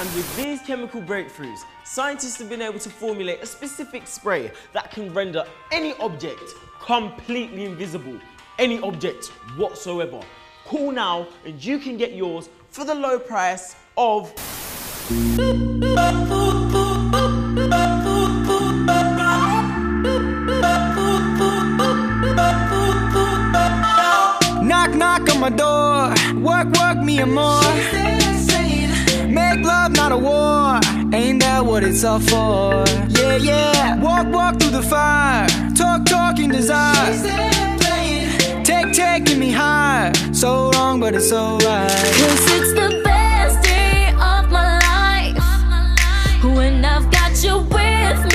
And with these chemical breakthroughs, scientists have been able to formulate a specific spray that can render any object completely invisible. Any object whatsoever. Call now and you can get yours for the low price of Knock, knock on my door. Work, work me and more. Make love, not a war. Ain't that what it's all for? Yeah, yeah. Walk, walk through the fire. Talk, talking desire. Take, take, taking me high. So wrong, but it's alright. Cause it's the best day of my life When I've got you with me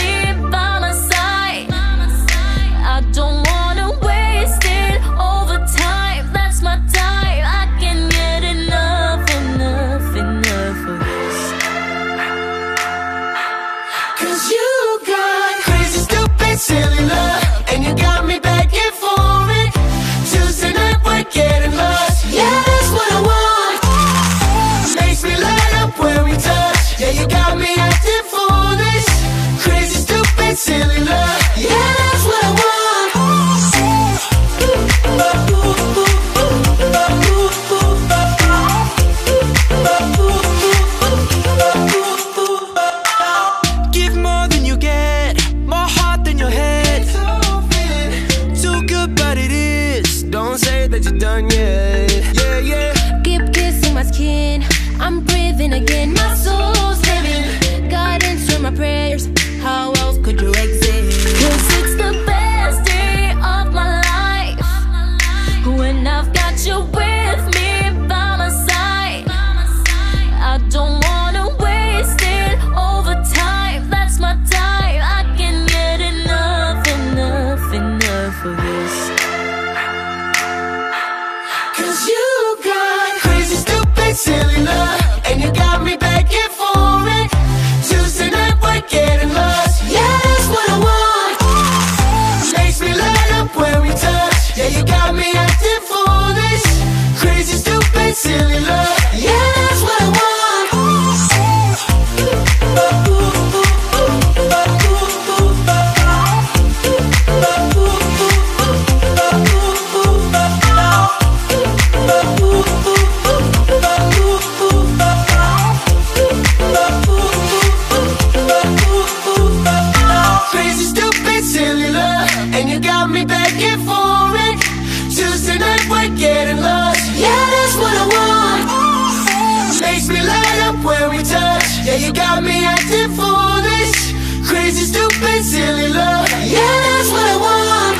Yeah, you got me acting foolish. Crazy, stupid, silly love. Yeah, that's what I want.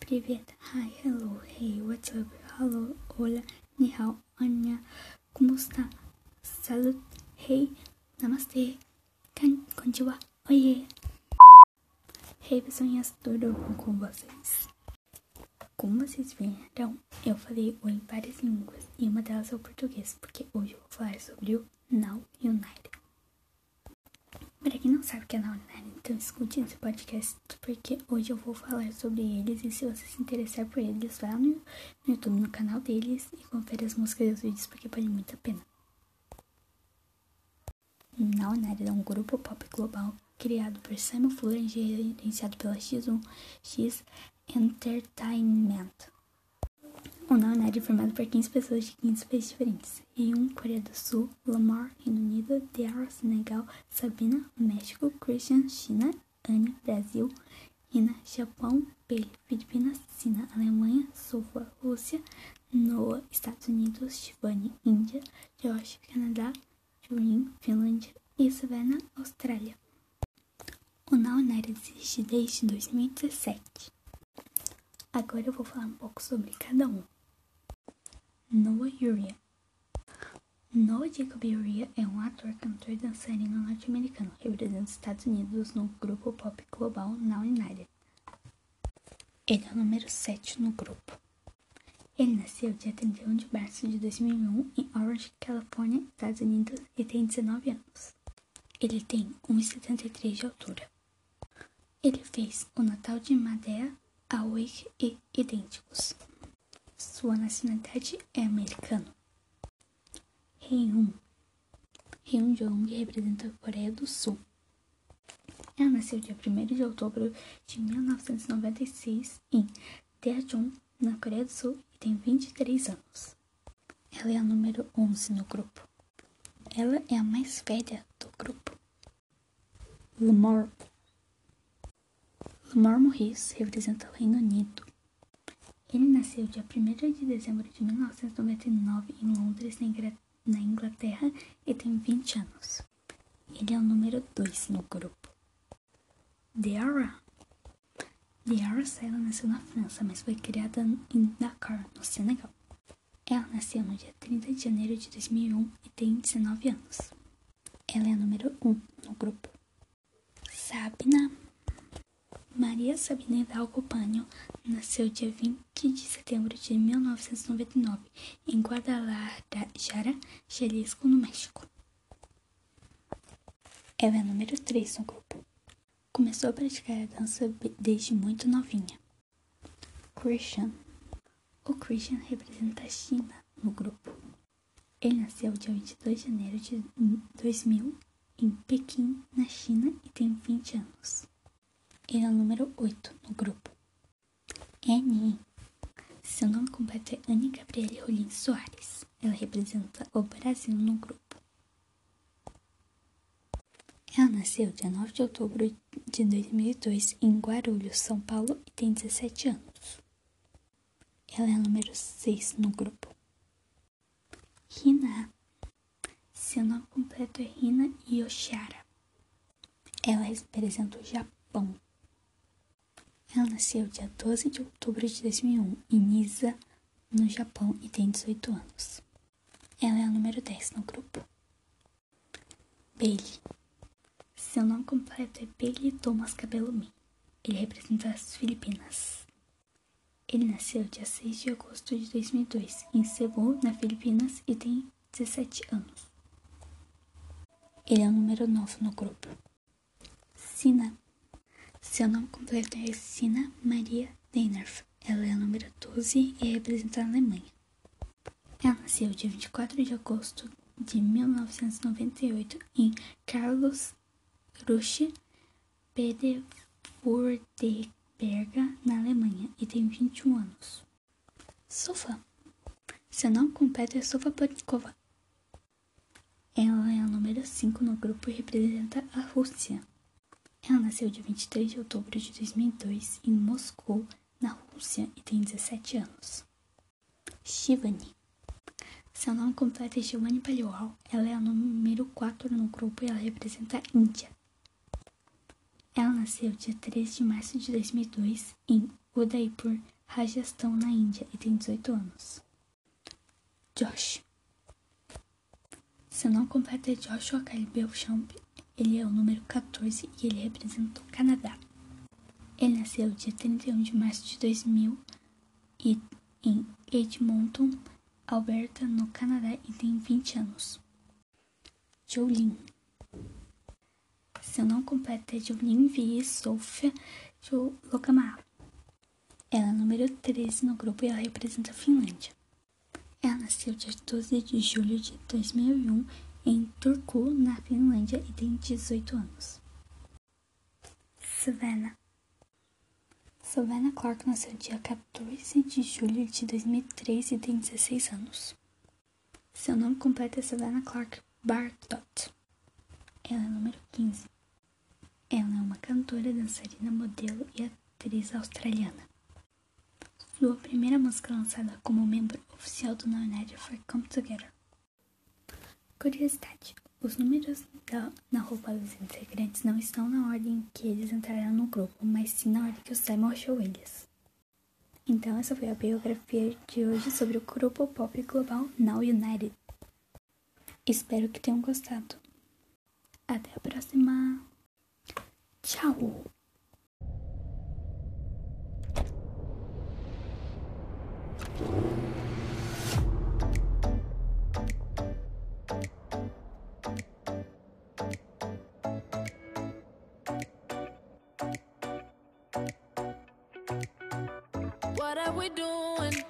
Привет, hi, hello, hey, what's up, hello, hola, ni hao, anya, ¿cómo está? Salud, hey, namaste, kan, konnichiwa, oye. Hey, pessoas, tudo bom com vocês? Como vocês viram, eu falei oi em várias línguas e uma delas é o português, porque hoje eu vou falar sobre o Now United. Para quem não sabe o que é Now United, então escute esse podcast, porque hoje eu vou falar sobre eles e se você se interessar por eles, vá no, no YouTube, no canal deles e confere as músicas e os vídeos, porque vale muito a pena. Now United é um grupo pop global criado por Simon Fuller e gerenciado pela X1 X Entertainment. O United é formado por 15 pessoas de 15 países diferentes. Ryun, Coreia do Sul, Lamar, Reino Unido, Dara, Senegal, Sabina, México, Christian, China, Anya, Brasil, Rina, Japão, Bailey, Filipinas, Sina, Alemanha, Sofa, Rússia, Noah, Estados Unidos, Shivani, Índia, Josh, Canadá, Jurin, Finlândia e Savannah, Austrália. O Now existe desde 2017. Agora eu vou falar um pouco sobre cada um. Noah Uria. Noah Jacob Uria é um ator, cantor e dançarino norte-americano, representando os Estados Unidos no grupo pop global Now United. Ele é o número 7 no grupo. Ele nasceu dia 31 de março de 2001 em Orange, Califórnia, Estados Unidos e tem 19 anos. Ele tem 1,73 de altura. Ele fez O Natal de Madeira Awake e idênticos. Sua nacionalidade é americano. Hyun. Hyun Jong representa a Coreia do Sul. Ela nasceu dia 1 de outubro de 1996 em Daejeon, na Coreia do Sul, e tem 23 anos. Ela é a número 11 no grupo. Ela é a mais velha do grupo. Lamar. Lamar Morris representa o Reino Unido. Ele nasceu dia 1 de dezembro de 1999 em Londres, na Inglaterra, e tem 20 anos. Ele é o número 2 no grupo. Diarra. Diarra Sela nasceu na França, mas foi criada em Dakar, no Senegal. Ela nasceu no dia 30 de janeiro de 2001 e tem 19 anos. Ela é a número 1 no grupo. Sabina. Maria Sabina Hidalgo nasceu dia 20 de setembro de 1999 em Guadalajara, Jalisco, no México. Ela é número 3 no grupo. Começou a praticar a dança desde muito novinha. Christian. O Christian representa a China no grupo. Ele nasceu dia 22 de janeiro de 2000 em Pequim, na China, e tem 20 anos. É o número 8 no grupo. Annie. Seu nome completo é Anne Gabriele Rolim Soares. Ela representa o Brasil no grupo. Ela nasceu dia 9 de outubro de 2002 em Guarulhos, São Paulo, e tem 17 anos. Ela é a número 6 no grupo. Hina. Seu nome completo é Hina Yoshara. Ela representa o Japão. Ela nasceu dia 12 de outubro de 2001 em Nisa, no Japão, e tem 18 anos. Ela é a número 10 no grupo. Bailey. Seu nome completo é Bailey Thomas Cabelumi. Ele representa as Filipinas. Ele nasceu dia 6 de agosto de 2002 em Cebu, na Filipinas, e tem 17 anos. Ele é o número 9 no grupo. Sina. Seu nome completo é Sina Maria Deinerf. Ela é a número 12 e representa a Alemanha. Ela nasceu dia 24 de agosto de 1998 em Carlos Ruche, Pedewurdeberga, na Alemanha, e tem 21 anos. Sofa. Seu nome completo é Sofa Podkova. Ela é a número 5 no grupo e representa a Rússia. Ela nasceu dia 23 de outubro de 2002 em Moscou, na Rússia, e tem 17 anos. Shivani. Seu nome completo é Giovanni Palioal. Ela é a número 4 no grupo e ela representa a Índia. Ela nasceu dia 13 de março de 2002 em Udaipur, Rajastão, na Índia, e tem 18 anos. Josh. Seu nome completo é Joshua Kyle Belchamp. Ele é o número 14 e ele representa o Canadá. Ele nasceu dia 31 de março de 2000 e em Edmonton, Alberta, no Canadá, e tem 20 anos. Jolene. Seu nome completo é Jolene V. Sofia Lokamar. Ela é número 13 no grupo e ela representa a Finlândia. Ela nasceu dia 12 de julho de 2001 em Turku, na Finlândia, e tem 18 anos. Savannah. Savannah Clark nasceu dia 14 de julho de 2003 e tem 16 anos. Seu nome completo é Savannah Clark Bartot. Ela é número 15. Ela é uma cantora, dançarina, modelo e atriz australiana. Sua primeira música lançada como membro oficial do Now United foi Come Together. Curiosidade: os números da, na roupa dos integrantes não estão na ordem que eles entraram no grupo, mas sim na ordem que o Simon achou eles. Então, essa foi a biografia de hoje sobre o grupo pop global Now United. Espero que tenham gostado. Até a próxima. Tchau! Are we doing?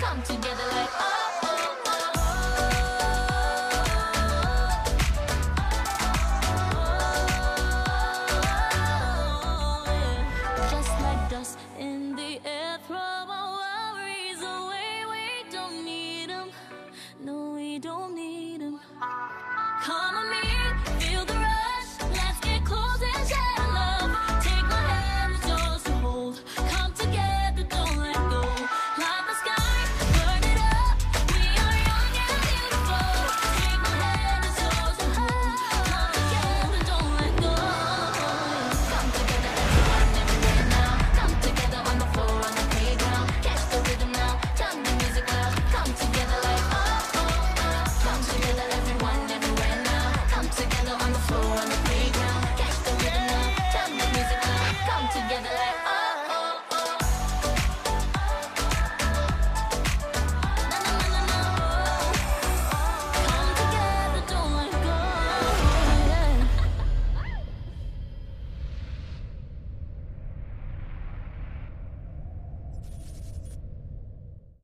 come together like